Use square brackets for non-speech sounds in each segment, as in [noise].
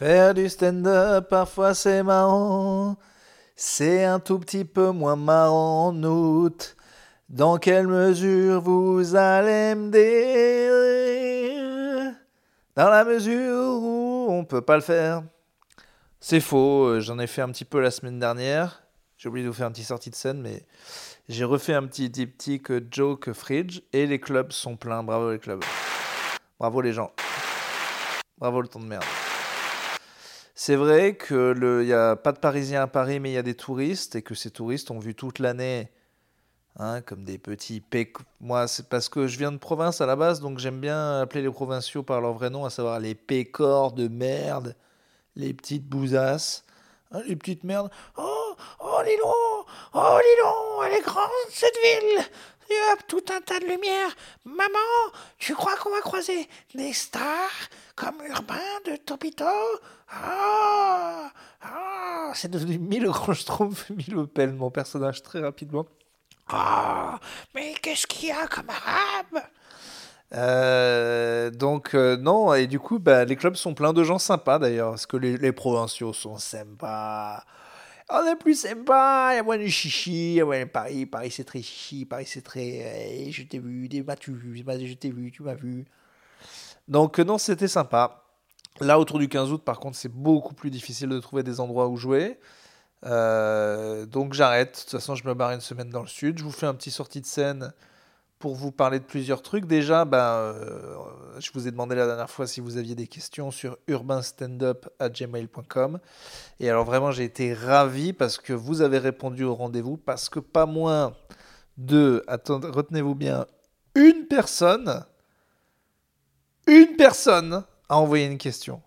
Faire du stand-up, parfois c'est marrant. C'est un tout petit peu moins marrant en août. Dans quelle mesure vous allez me dire Dans la mesure où on peut pas le faire. C'est faux, euh, j'en ai fait un petit peu la semaine dernière. J'ai oublié de vous faire un petit sortie de scène, mais j'ai refait un petit diptyque joke fridge et les clubs sont pleins. Bravo les clubs. Bravo les gens. Bravo le temps de merde. C'est vrai qu'il n'y a pas de Parisiens à Paris, mais il y a des touristes, et que ces touristes ont vu toute l'année, hein, comme des petits péc. Moi, c'est parce que je viens de province à la base, donc j'aime bien appeler les provinciaux par leur vrai nom, à savoir les pécores de merde, les petites bousasses, hein, les petites merdes. Oh, oh, donc, oh, donc, elle est grande cette ville y a tout un tas de lumière. Maman, tu crois qu'on va croiser des stars comme Urbain de Topito? Ah C'est devenu Mille Schtroumpf, [laughs] Mille Pelle, mon personnage, très rapidement. Ah Mais qu'est-ce qu'il y a comme arabe? Euh, donc euh, non, et du coup, bah, les clubs sont pleins de gens sympas d'ailleurs, parce que les provinciaux sont sympas. On est plus sympa, il y a moins de chichi, il y a moins de Paris, Paris c'est très chichi, Paris c'est très je t'ai vu, tu vu, je t'ai vu, tu m'as vu. Donc non, c'était sympa. Là, autour du 15 août, par contre, c'est beaucoup plus difficile de trouver des endroits où jouer. Euh, donc j'arrête. De toute façon, je me barre une semaine dans le sud. Je vous fais un petit sortie de scène pour vous parler de plusieurs trucs. Déjà, ben, euh, je vous ai demandé la dernière fois si vous aviez des questions sur urbanstandup.gmail.com. Et alors vraiment, j'ai été ravi parce que vous avez répondu au rendez-vous, parce que pas moins de, retenez-vous bien, une personne, une personne a envoyé une question.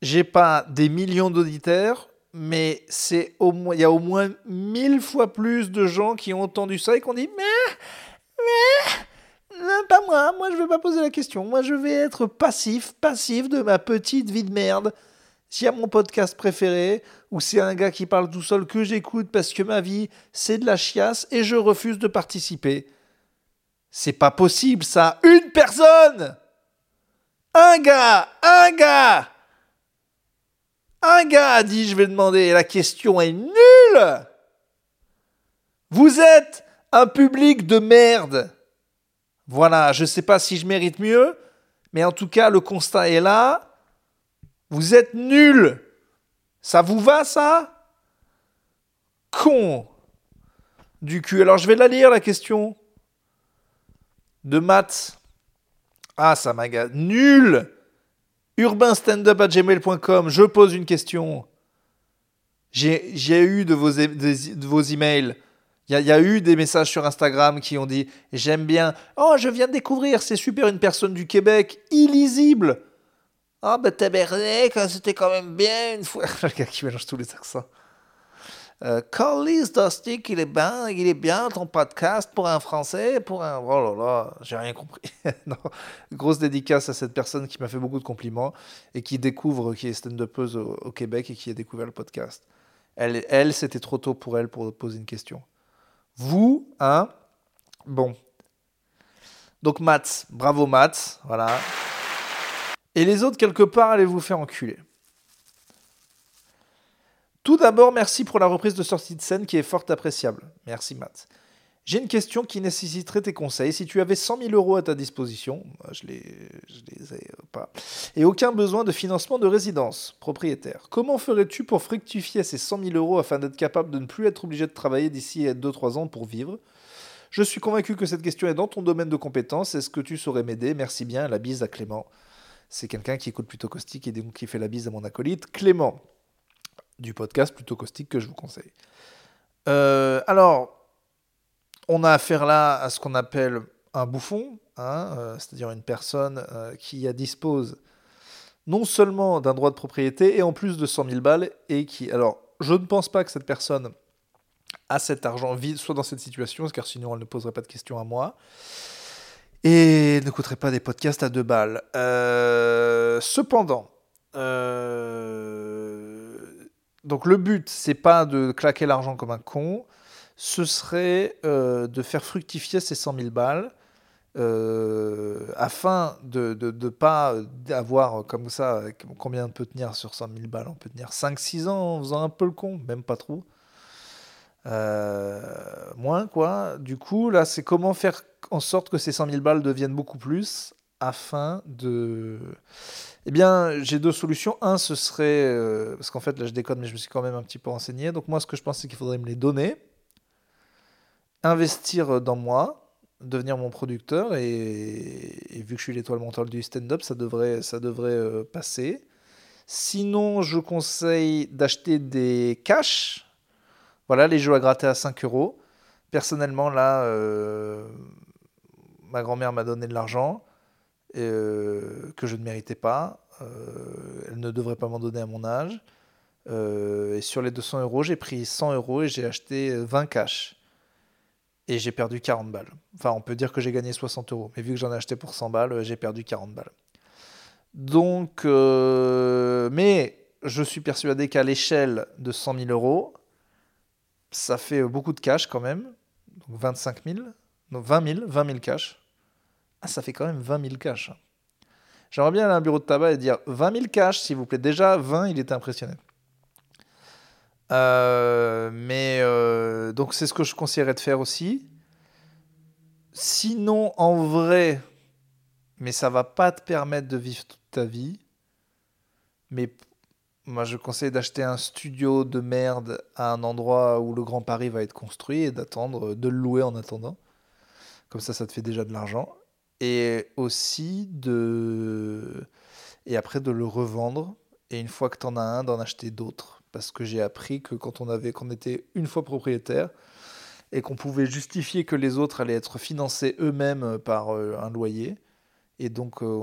J'ai pas des millions d'auditeurs, mais c'est au moins, il y a au moins mille fois plus de gens qui ont entendu ça et qui ont dit mais, mais, pas moi, moi je vais pas poser la question, moi je vais être passif, passif de ma petite vie de merde. S'il y a mon podcast préféré, ou c'est un gars qui parle tout seul que j'écoute parce que ma vie c'est de la chiasse et je refuse de participer. C'est pas possible ça, une personne Un gars Un gars un gars a dit je vais demander et la question est nulle. Vous êtes un public de merde. Voilà, je ne sais pas si je mérite mieux, mais en tout cas le constat est là. Vous êtes nuls. Ça vous va ça? Con du cul. Alors je vais la lire la question de maths. Ah ça m'agace. Nul urbanstandup.gmail.com, je pose une question. J'ai eu de vos, de, vos emails. Il y, a eu des messages sur Instagram qui ont dit J'aime bien. Oh, je viens de découvrir, c'est super, une personne du Québec, illisible. Oh, ben tabernacle, c'était quand même bien une fois. [laughs] Le gars qui mélange tous les accents. Euh, Carlis Dostik, il est bien, il est bien ton podcast pour un Français, pour un. Oh là là, j'ai rien compris. [laughs] Grosse dédicace à cette personne qui m'a fait beaucoup de compliments et qui découvre, qui est stand-upeuse au, au, Québec et qui a découvert le podcast. Elle, elle c'était trop tôt pour elle pour poser une question. Vous, hein? Bon. Donc Mats, bravo Mats, voilà. Et les autres, quelque part, allez vous faire enculer. Tout d'abord, merci pour la reprise de sortie de scène qui est fort appréciable. Merci Matt. J'ai une question qui nécessiterait tes conseils. Si tu avais 100 000 euros à ta disposition, je les, les ai pas, et aucun besoin de financement de résidence propriétaire, comment ferais-tu pour fructifier ces 100 000 euros afin d'être capable de ne plus être obligé de travailler d'ici 2-3 ans pour vivre? Je suis convaincu que cette question est dans ton domaine de compétence. Est-ce que tu saurais m'aider? Merci bien. La bise à Clément. C'est quelqu'un qui écoute plutôt caustique et donc qui fait la bise à mon acolyte. Clément du podcast plutôt caustique que je vous conseille. Euh, alors, on a affaire là à ce qu'on appelle un bouffon, hein, euh, c'est-à-dire une personne euh, qui dispose non seulement d'un droit de propriété et en plus de 100 000 balles et qui, alors, je ne pense pas que cette personne a cet argent, soit dans cette situation, car sinon elle ne poserait pas de questions à moi et ne coûterait pas des podcasts à deux balles. cependant, donc le but, c'est pas de claquer l'argent comme un con, ce serait euh, de faire fructifier ces 100 000 balles euh, afin de ne pas avoir comme ça, combien on peut tenir sur 100 000 balles On peut tenir 5-6 ans en faisant un peu le con, même pas trop. Euh, moins quoi. Du coup, là, c'est comment faire en sorte que ces 100 000 balles deviennent beaucoup plus afin de. Eh bien, j'ai deux solutions. Un, ce serait. Euh, parce qu'en fait, là, je déconne, mais je me suis quand même un petit peu renseigné. Donc, moi, ce que je pense, c'est qu'il faudrait me les donner, investir dans moi, devenir mon producteur, et, vu que je suis l'étoile montante du stand-up, ça devrait, ça devrait euh, passer. Sinon, je conseille d'acheter des cash. Voilà, les jeux à gratter à 5 euros. Personnellement, là, euh, ma grand-mère m'a donné de l'argent euh, que je ne méritais pas. elle ne devrait pas m'en donner à mon âge. et sur les 200 euros, j'ai pris 100 euros et j'ai acheté 20 cash et j'ai perdu 40 balles. Enfin, on peut dire que j'ai gagné 60 euros, mais vu que j'en ai acheté pour 100 balles, euh, j'ai perdu 40 balles. Donc, euh, mais je suis persuadé qu'à l'échelle de 100 000 euros, ça fait beaucoup de cash quand même. Donc 25 000, donc 20 000, 20 000 cash. Ah, ça fait quand même 20 000 cash. J'aimerais bien aller à un bureau de tabac et dire 20 000 cash, s'il vous plaît. Déjà, 20, il était impressionné. Euh, mais euh, donc c'est ce que je conseillerais de faire aussi. Sinon, en vrai, mais ça va pas te permettre de vivre toute ta vie. Mais moi, je conseille d'acheter un studio de merde à un endroit où le Grand Paris va être construit et d'attendre, de le louer en attendant. Comme ça, ça te fait déjà de l'argent. Et aussi de. Et après, de le revendre. Et une fois que tu en as un, d'en acheter d'autres parce que j'ai appris que quand on avait qu'on était une fois propriétaire et qu'on pouvait justifier que les autres allaient être financés eux-mêmes par euh, un loyer et donc euh,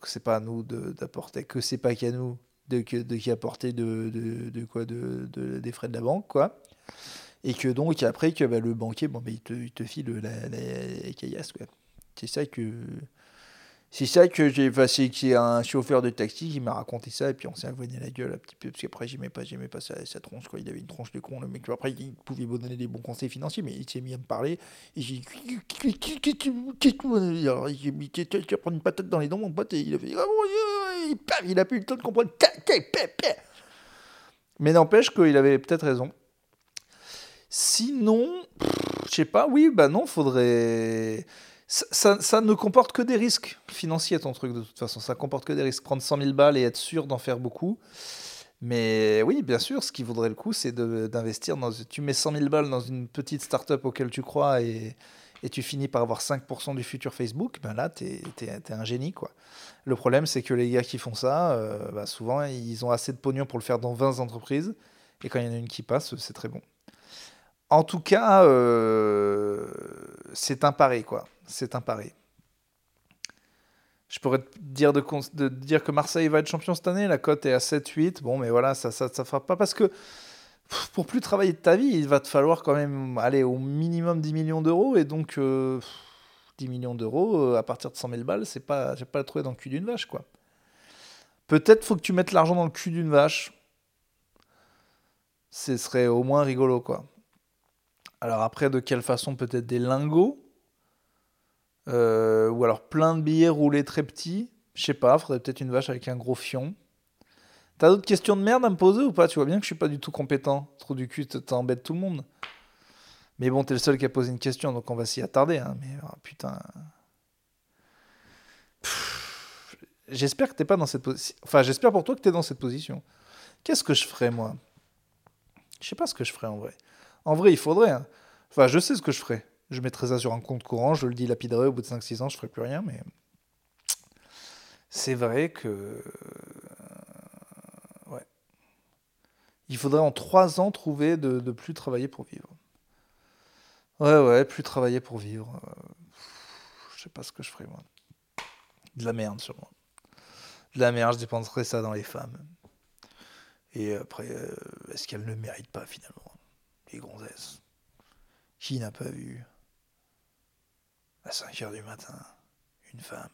que c'est pas à nous d'apporter que c'est pas qu'à nous de, de qui apporter de, de, de quoi de, des frais de la banque quoi et que donc après que bah, le banquier bon bah, il, te, il te file la, la, caillasse quoi c'est ça que c'est ça que j'ai. Enfin, c'est qu'il un chauffeur de taxi qui m'a raconté ça, et puis on s'est avoigné la gueule un petit peu, parce qu'après, j'aimais pas, j'aimais pas sa, tronche, quoi. Il avait une tronche de con, le mec. Après, il pouvait me donner des bons conseils financiers, mais il s'est mis à me parler, et j'ai dit. Alors, j'ai mis, tu vas une patate dans les dents, mon pote, et il a fait. Il a plus le temps de comprendre. Mais n'empêche qu'il avait peut-être raison. Sinon, je sais pas, oui, bah non, faudrait ça, ne comporte que des risques financiers, ton truc, de toute façon. Ça comporte que des risques. Prendre 100 000 balles et être sûr d'en faire beaucoup. Mais oui, bien sûr, ce qui vaudrait le coup, c'est d'investir dans. Tu mets 100 000 balles dans une petite start-up auquel tu crois et, tu finis par avoir 5% du futur Facebook, ben là, tu es, un génie. quoi. Le problème, c'est que les gars qui font ça, euh, bah, souvent, ils ont assez de pognon pour le faire dans 20 entreprises. Et quand il y en a une qui passe, c'est très bon. En tout cas, euh, c'est un pari, quoi. C'est un pari. Je pourrais te dire, que Marseille va être champion cette année. La cote est à 7-8. Bon, mais voilà, ça ne ça, fera pas. Parce que pour plus travailler de ta vie, il va te falloir quand même aller au minimum 10 millions d'euros. Et donc, 10 euh, millions d'euros, euh, à partir de 100 000 balles, c'est pas, pas le trouver dans le cul d'une vache, quoi. Peut-être faut que tu mettes l'argent dans le cul d'une vache. Ce serait au moins rigolo, quoi. Alors après, de quelle façon Peut-être des lingots euh, Ou alors plein de billets roulés très petits Je sais pas, faudrait peut-être une vache avec un gros fion. T'as d'autres questions de merde à me poser ou pas? Tu vois bien que je suis pas du tout compétent. Trop du cul, t'embêtes tout le monde. Mais bon, t'es le seul qui a posé une question, donc on va s'y attarder. Hein. Mais oh, putain. J'espère que t'es pas dans cette position. Enfin, j'espère pour toi que t'es dans cette position. Qu'est-ce que je ferais, moi? Je sais pas ce que je ferais en vrai. En vrai, il faudrait. Hein. Enfin, je sais ce que je ferais. Je mettrais ça sur un compte courant, je le dis lapiderai, au bout de 5-6 ans, je ferai plus rien, mais. C'est vrai que. Euh, ouais. Il faudrait en 3 ans trouver de, plus travailler pour vivre. Ouais, ouais, plus travailler pour vivre. Euh, je sais pas ce que je ferais, moi. De la merde, sûrement. De la merde, je dépenserais ça dans les femmes. Et après, euh, est-ce qu'elles ne méritent pas finalement? Qui n'a pas vu, à 5 heures du matin, une femme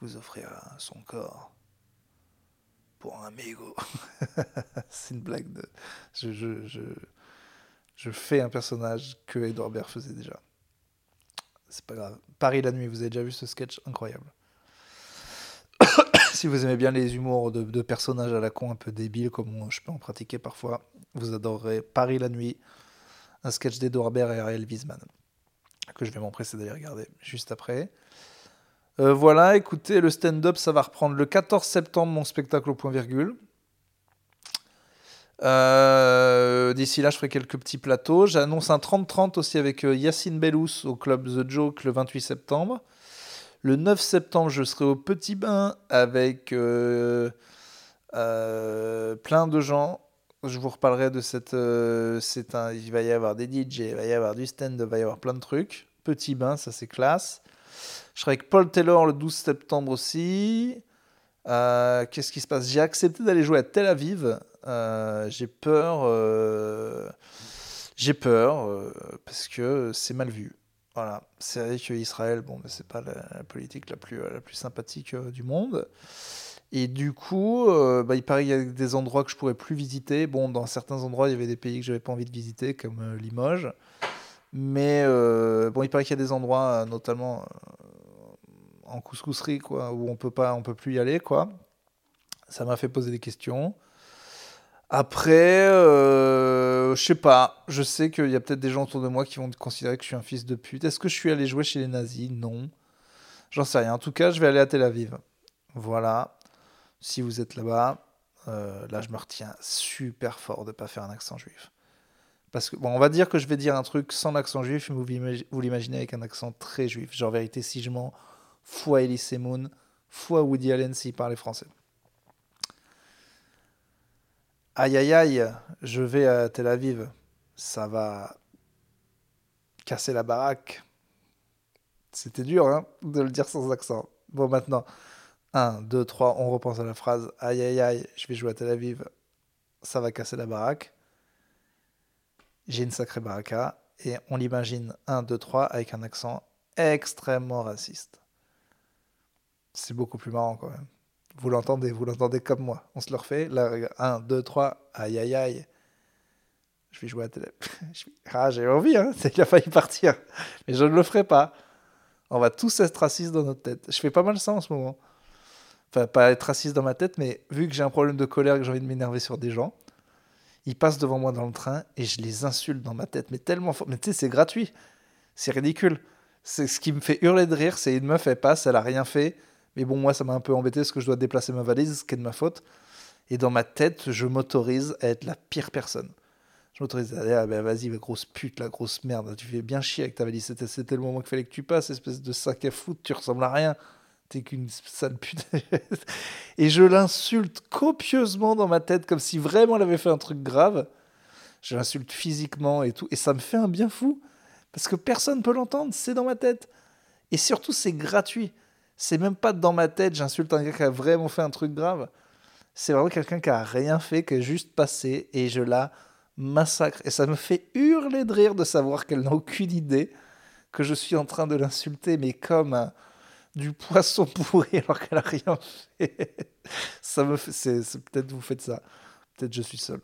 vous offrira son corps pour un mégot? [laughs] C'est une blague de. Je, je, je, fais un personnage que Edouard Baird faisait déjà. C'est pas grave. Paris la nuit, vous avez déjà vu ce sketch incroyable. [coughs] si vous aimez bien les humours de, personnages à la con un peu débiles, comme je peux en pratiquer parfois, vous adorerez Paris la nuit, un sketch d'Edouard Baird et Ariel Wiesman, que je vais m'empresser d'aller regarder juste après. Euh, voilà, écoutez, le stand-up, ça va reprendre le 14 septembre mon spectacle au point virgule. Euh, d'ici là, je ferai quelques petits plateaux. J'annonce un 30-30 aussi avec euh, Yacine Bellous au club The Joke le 28 septembre. Le 9 septembre, je serai au Petit Bain avec plein de gens. Je vous reparlerai de cette. un, il va y avoir des DJ, il va y avoir du stand, il va y avoir plein de trucs. Petit Bain, ça c'est classe. Je serai avec Paul Taylor le 12 septembre aussi. Euh, qu'est-ce qui se passe? J'ai accepté d'aller jouer à Tel Aviv. Euh, j'ai peur. Euh, j'ai peur parce que c'est mal vu. Voilà. C'est vrai qu'Israël, bon, c'est pas la, politique la plus sympathique du monde. Et du coup, bah, il paraît qu'il y a des endroits que je pourrais plus visiter. Bon, dans certains endroits, il y avait des pays que j'avais pas envie de visiter, comme Limoges. Mais bon, il paraît qu'il y a des endroits, notamment en couscousserie, quoi, où on peut pas, on peut plus y aller, quoi. Ça m'a fait poser des questions. Après, euh, je sais pas. Je sais qu'il y a peut-être des gens autour de moi qui vont considérer que je suis un fils de pute. Est-ce que je suis allé jouer chez les nazis? Non. J'en sais rien. En tout cas, je vais aller à Tel Aviv. Voilà. Si vous êtes là-bas, euh, là, je me retiens super fort de pas faire un accent juif. Parce que, bon, on va dire que je vais dire un truc sans accent juif, mais vous l'imaginez avec un accent très juif. Genre, vérité, si je mens, fois Elise Moon, fois Woody Allen s'il parlait français. Aïe aïe aïe, je vais à Tel Aviv, ça va casser la baraque. C'était dur hein, de le dire sans accent. Bon maintenant, 1, 2, 3, on repense à la phrase Aïe aïe aïe, je vais jouer à Tel Aviv, ça va casser la baraque. J'ai une sacrée baraka et on l'imagine 1, 2, 3 avec un accent extrêmement raciste c'est beaucoup plus marrant quand même. Vous l'entendez, vous l'entendez comme moi. On se le refait. Là, 1, 2, 3, aïe aïe aïe. Je vais jouer à télé. [laughs] ah, j'ai envie, hein. [laughs] Qu'il a failli partir. Mais je ne le ferai pas. On va tous être racistes dans notre tête. Je fais pas mal ça en ce moment. Enfin, pas être raciste dans ma tête, mais vu que j'ai un problème de colère et que j'ai envie de m'énerver sur des gens, ils passent devant moi dans le train et je les insulte dans ma tête. Mais tellement fort. Mais tu sais, c'est gratuit. C'est ridicule. C'est ce qui me fait hurler de rire. C'est une meuf, elle passe, elle a rien fait mais bon, moi, ça m'a un peu embêté parce que je dois déplacer ma valise, ce qui est de ma faute. Et dans ma tête, je m'autorise à être la pire personne. Je m'autorise à dire, ah ben vas-y, grosse pute, la grosse merde, tu fais bien chier avec ta valise. C'était le moment qu'il fallait que tu passes, espèce de sac à foutre, tu ressembles à rien. T'es qu'une sale pute. et je l'insulte copieusement dans ma tête, comme si vraiment elle avait fait un truc grave. Je l'insulte physiquement et tout. Et ça me fait un bien fou. Parce que personne ne peut l'entendre, c'est dans ma tête. Et surtout, c'est gratuit c'est même pas dans ma tête, j'insulte un gars qui a vraiment fait un truc grave. C'est vraiment quelqu'un qui a rien fait, qui est juste passé et je la massacre. Et ça me fait hurler de rire de savoir qu'elle n'a aucune idée que je suis en train de l'insulter, mais comme du poisson [laughs] pourri alors qu'elle a rien fait. ça me fait, c'est, peut-être vous faites ça. Peut-être je suis seul.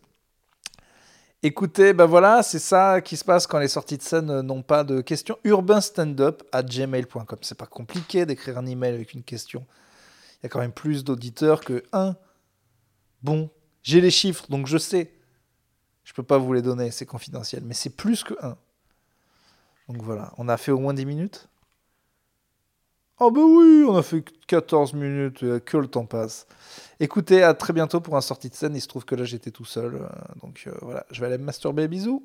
Écoutez, ben voilà, c'est ça qui se passe quand les sorties de scène n'ont pas de questions. Urbanstandup à gmail.com. C'est pas compliqué d'écrire un email avec une question. Il y a quand même plus d'auditeurs que un. Bon, j'ai les chiffres, donc je sais. Je peux pas vous les donner, c'est confidentiel, mais c'est plus que un. Donc voilà, on a fait au moins 10 minutes. Oh bah oui, on a fait 14 minutes, que le temps passe. Écoutez, à très bientôt pour un sortie de scène. Il se trouve que là j'étais tout seul, euh, donc euh, voilà, je vais aller me masturber. Bisous.